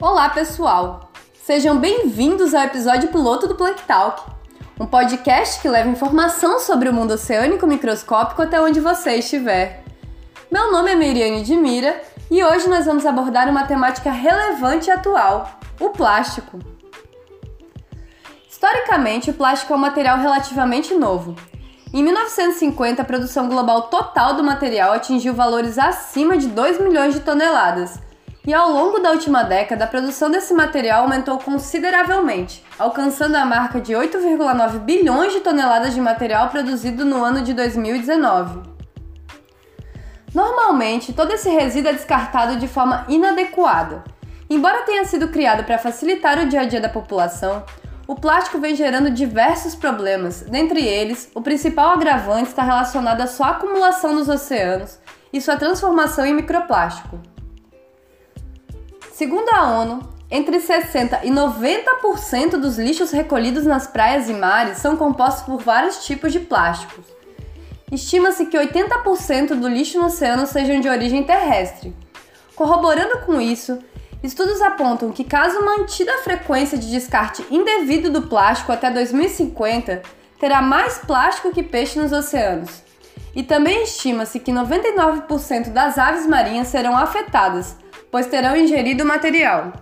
Olá, pessoal! Sejam bem-vindos ao episódio piloto do Plank Talk, um podcast que leva informação sobre o mundo oceânico microscópico até onde você estiver. Meu nome é Miriane de Mira e hoje nós vamos abordar uma temática relevante e atual: o plástico. Historicamente, o plástico é um material relativamente novo. Em 1950, a produção global total do material atingiu valores acima de 2 milhões de toneladas e ao longo da última década, a produção desse material aumentou consideravelmente, alcançando a marca de 8,9 bilhões de toneladas de material produzido no ano de 2019. Normalmente, todo esse resíduo é descartado de forma inadequada. Embora tenha sido criado para facilitar o dia a dia da população, o plástico vem gerando diversos problemas. Dentre eles, o principal agravante está relacionado à sua acumulação nos oceanos e sua transformação em microplástico. Segundo a ONU, entre 60% e 90% dos lixos recolhidos nas praias e mares são compostos por vários tipos de plásticos. Estima-se que 80% do lixo no oceano sejam de origem terrestre. Corroborando com isso, estudos apontam que, caso mantida a frequência de descarte indevido do plástico até 2050, terá mais plástico que peixe nos oceanos. E também estima-se que 99% das aves marinhas serão afetadas pois terão ingerido o material.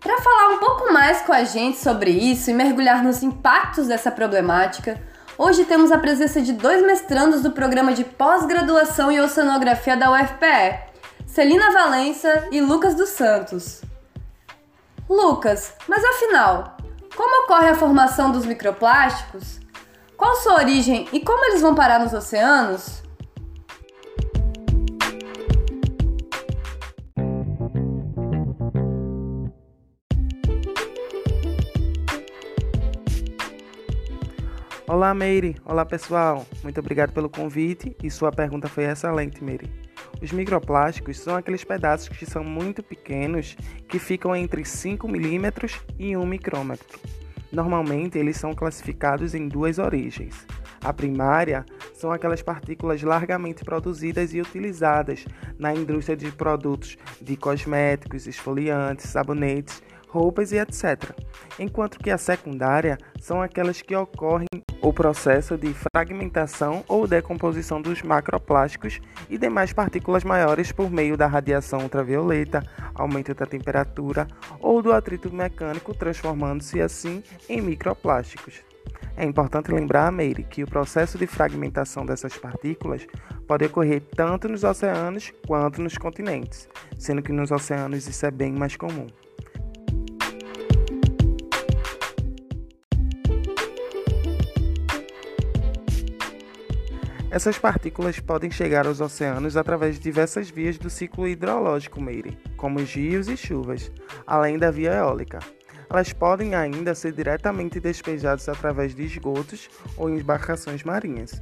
Para falar um pouco mais com a gente sobre isso e mergulhar nos impactos dessa problemática, hoje temos a presença de dois mestrandos do programa de pós-graduação em oceanografia da UFPE, Celina Valença e Lucas dos Santos. Lucas, mas afinal, como ocorre a formação dos microplásticos? Qual sua origem e como eles vão parar nos oceanos? Olá, Meire. Olá, pessoal. Muito obrigado pelo convite e sua pergunta foi excelente, Meire. Os microplásticos são aqueles pedaços que são muito pequenos que ficam entre 5 milímetros e 1 micrômetro. Normalmente, eles são classificados em duas origens. A primária são aquelas partículas largamente produzidas e utilizadas na indústria de produtos de cosméticos, esfoliantes, sabonetes, roupas e etc. Enquanto que a secundária são aquelas que ocorrem o processo de fragmentação ou decomposição dos macroplásticos e demais partículas maiores por meio da radiação ultravioleta, aumento da temperatura ou do atrito mecânico, transformando-se assim em microplásticos. É importante lembrar, Meire, que o processo de fragmentação dessas partículas pode ocorrer tanto nos oceanos quanto nos continentes, sendo que nos oceanos isso é bem mais comum. Essas partículas podem chegar aos oceanos através de diversas vias do ciclo hidrológico Meire, como os rios e chuvas, além da via eólica. Elas podem ainda ser diretamente despejadas através de esgotos ou embarcações marinhas.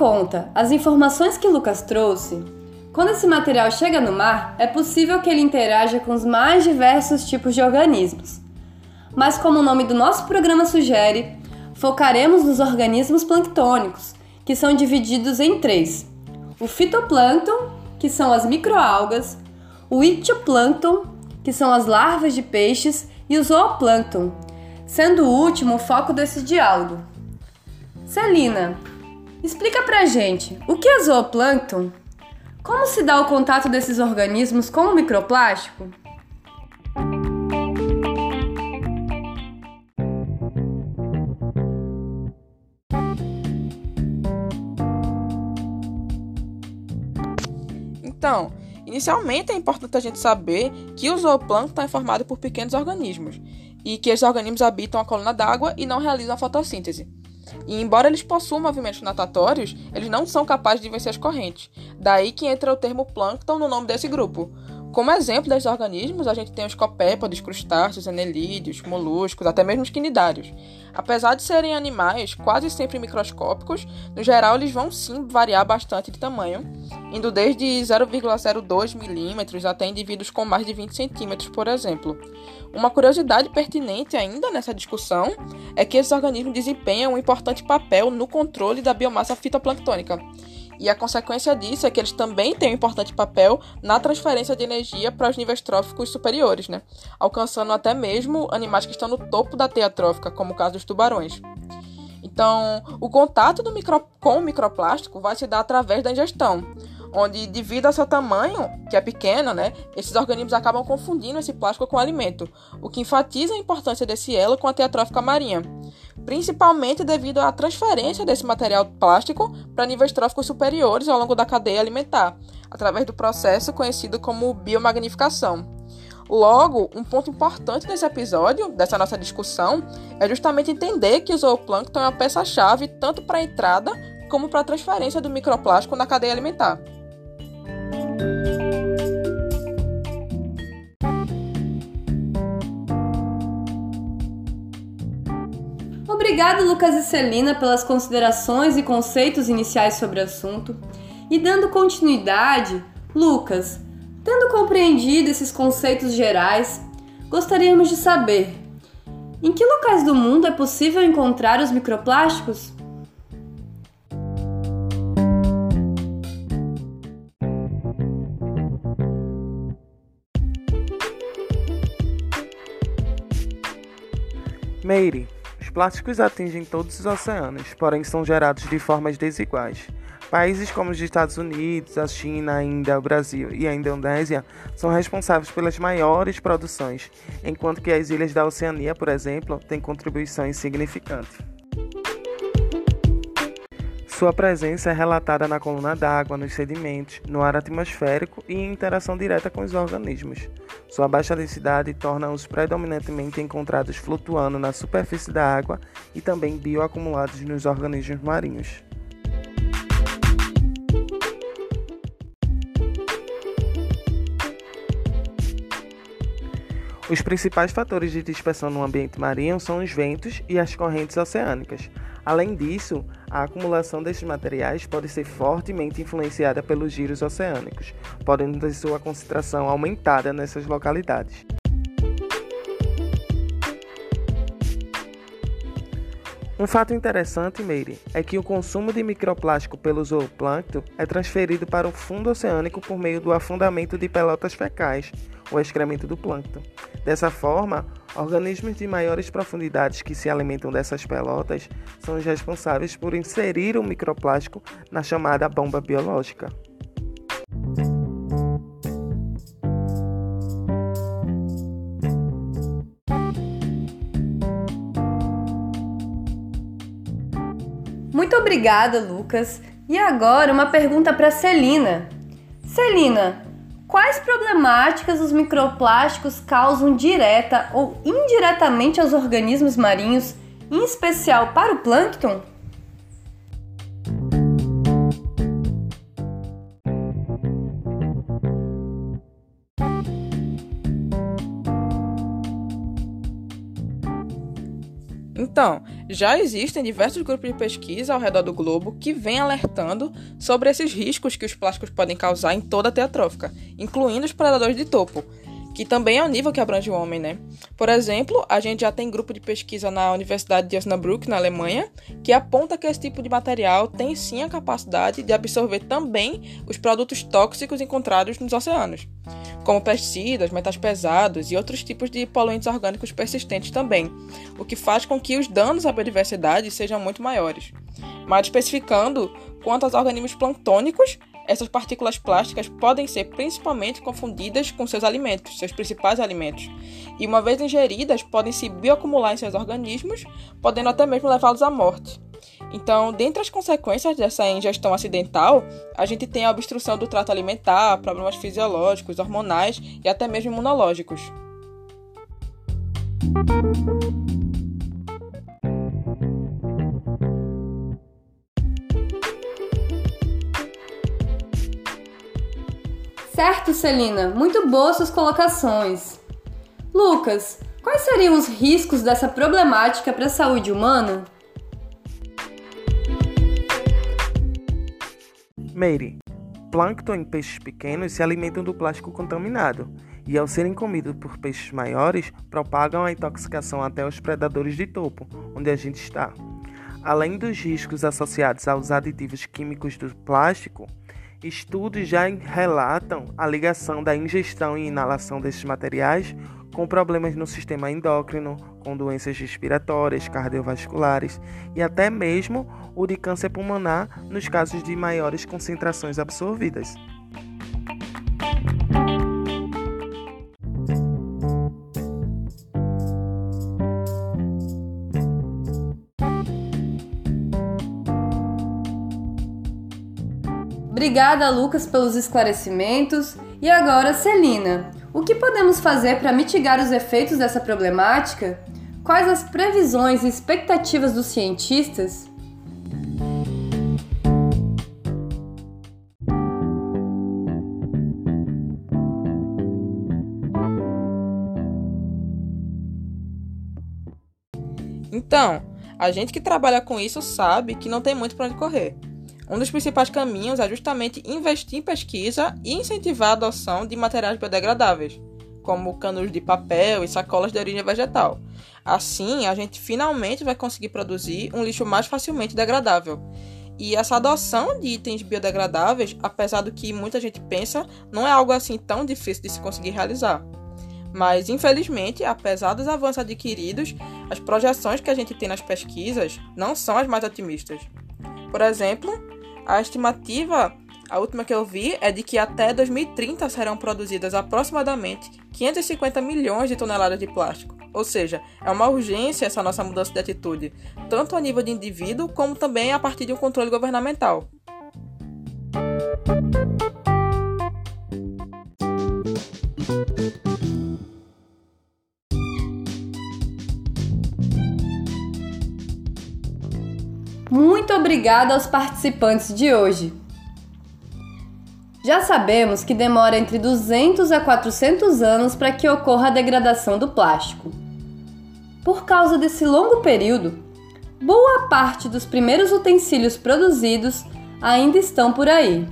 Conta as informações que Lucas trouxe, quando esse material chega no mar, é possível que ele interaja com os mais diversos tipos de organismos. Mas, como o nome do nosso programa sugere, focaremos nos organismos planctônicos, que são divididos em três: o fitoplâncton, que são as microalgas, o ictioplâncton, que são as larvas de peixes, e o zooplâncton, sendo o último o foco desse diálogo. Celina, Explica pra gente, o que é zooplâncton? Como se dá o contato desses organismos com o microplástico? Então, inicialmente é importante a gente saber que o zooplâncton é formado por pequenos organismos e que esses organismos habitam a coluna d'água e não realizam a fotossíntese. E embora eles possuam movimentos natatórios, eles não são capazes de vencer as correntes. Daí que entra o termo plâncton no nome desse grupo. Como exemplo desses organismos, a gente tem os copépodes, crustáceos, anelídeos, moluscos, até mesmo os quinidários. Apesar de serem animais quase sempre microscópicos, no geral eles vão sim variar bastante de tamanho, indo desde 0,02 milímetros até indivíduos com mais de 20 centímetros, por exemplo. Uma curiosidade pertinente ainda nessa discussão é que esses organismos desempenham um importante papel no controle da biomassa fitoplânctônica. E a consequência disso é que eles também têm um importante papel na transferência de energia para os níveis tróficos superiores, né? alcançando até mesmo animais que estão no topo da teia trófica, como o caso dos tubarões. Então, o contato micro... com o microplástico vai se dar através da ingestão, onde, devido ao seu tamanho, que é pequeno, né, esses organismos acabam confundindo esse plástico com alimento, o que enfatiza a importância desse elo com a teia trófica marinha principalmente devido à transferência desse material plástico para níveis tróficos superiores ao longo da cadeia alimentar, através do processo conhecido como biomagnificação. Logo, um ponto importante nesse episódio, dessa nossa discussão, é justamente entender que o zooplâncton é uma peça-chave tanto para a entrada como para a transferência do microplástico na cadeia alimentar. Obrigado, Lucas e Celina, pelas considerações e conceitos iniciais sobre o assunto. E dando continuidade, Lucas, tendo compreendido esses conceitos gerais, gostaríamos de saber: em que locais do mundo é possível encontrar os microplásticos? Meire, plásticos atingem todos os oceanos, porém são gerados de formas desiguais. Países como os Estados Unidos, a China, a Índia, o Brasil e a Indonésia são responsáveis pelas maiores produções, enquanto que as ilhas da Oceania, por exemplo, têm contribuições significantes. Sua presença é relatada na coluna d'água, nos sedimentos, no ar atmosférico e em interação direta com os organismos. Sua baixa densidade torna-os predominantemente encontrados flutuando na superfície da água e também bioacumulados nos organismos marinhos. Os principais fatores de dispersão no ambiente marinho são os ventos e as correntes oceânicas. Além disso, a acumulação destes materiais pode ser fortemente influenciada pelos giros oceânicos, podendo ter sua concentração aumentada nessas localidades. Um fato interessante, Meire, é que o consumo de microplástico pelo zooplâncton é transferido para o fundo oceânico por meio do afundamento de pelotas fecais, o excremento do plâncton. Dessa forma, organismos de maiores profundidades que se alimentam dessas pelotas são os responsáveis por inserir o microplástico na chamada bomba biológica. Obrigada, Lucas. E agora uma pergunta para Celina. Celina, Quais problemáticas os microplásticos causam direta ou indiretamente aos organismos marinhos, em especial para o plâncton? Então, já existem diversos grupos de pesquisa ao redor do globo que vêm alertando sobre esses riscos que os plásticos podem causar em toda a teatrófica, incluindo os predadores de topo, que também é nível que abrange o homem, né? Por exemplo, a gente já tem grupo de pesquisa na Universidade de Osnabrück, na Alemanha, que aponta que esse tipo de material tem sim a capacidade de absorver também os produtos tóxicos encontrados nos oceanos como pesticidas, metais pesados e outros tipos de poluentes orgânicos persistentes também, o que faz com que os danos à biodiversidade sejam muito maiores. Mas especificando, quanto aos organismos plantônicos, essas partículas plásticas podem ser principalmente confundidas com seus alimentos, seus principais alimentos, e uma vez ingeridas, podem se bioacumular em seus organismos, podendo até mesmo levá-los à morte. Então, dentre as consequências dessa ingestão acidental, a gente tem a obstrução do trato alimentar, problemas fisiológicos, hormonais e até mesmo imunológicos. Certo, Celina, muito boas suas colocações. Lucas, quais seriam os riscos dessa problemática para a saúde humana? Meire, plâncton em peixes pequenos se alimentam do plástico contaminado e, ao serem comidos por peixes maiores, propagam a intoxicação até os predadores de topo, onde a gente está. Além dos riscos associados aos aditivos químicos do plástico, estudos já relatam a ligação da ingestão e inalação desses materiais com problemas no sistema endócrino, com doenças respiratórias, cardiovasculares e até mesmo o de câncer pulmonar nos casos de maiores concentrações absorvidas. Obrigada, Lucas, pelos esclarecimentos. E agora, Celina, o que podemos fazer para mitigar os efeitos dessa problemática? Quais as previsões e expectativas dos cientistas? Então, a gente que trabalha com isso sabe que não tem muito para onde correr. Um dos principais caminhos é justamente investir em pesquisa e incentivar a adoção de materiais biodegradáveis, como canos de papel e sacolas de origem vegetal. Assim, a gente finalmente vai conseguir produzir um lixo mais facilmente degradável. E essa adoção de itens biodegradáveis, apesar do que muita gente pensa, não é algo assim tão difícil de se conseguir realizar. Mas, infelizmente, apesar dos avanços adquiridos, as projeções que a gente tem nas pesquisas não são as mais otimistas. Por exemplo, a estimativa, a última que eu vi, é de que até 2030 serão produzidas aproximadamente 550 milhões de toneladas de plástico. Ou seja, é uma urgência essa nossa mudança de atitude, tanto a nível de indivíduo como também a partir de um controle governamental. Obrigada aos participantes de hoje. Já sabemos que demora entre 200 a 400 anos para que ocorra a degradação do plástico. Por causa desse longo período, boa parte dos primeiros utensílios produzidos ainda estão por aí.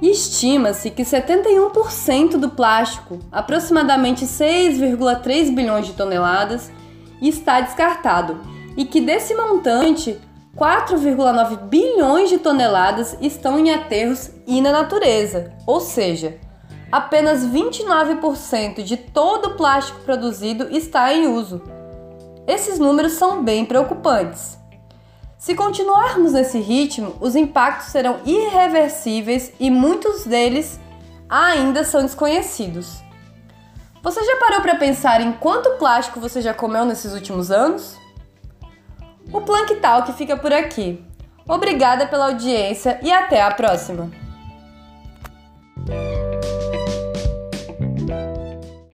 Estima-se que 71% do plástico, aproximadamente 6,3 bilhões de toneladas, está descartado e que desse montante 4,9 bilhões de toneladas estão em aterros e na natureza, ou seja, apenas 29% de todo o plástico produzido está em uso. Esses números são bem preocupantes. Se continuarmos nesse ritmo, os impactos serão irreversíveis e muitos deles ainda são desconhecidos. Você já parou para pensar em quanto plástico você já comeu nesses últimos anos? O Plank Talk fica por aqui. Obrigada pela audiência e até a próxima!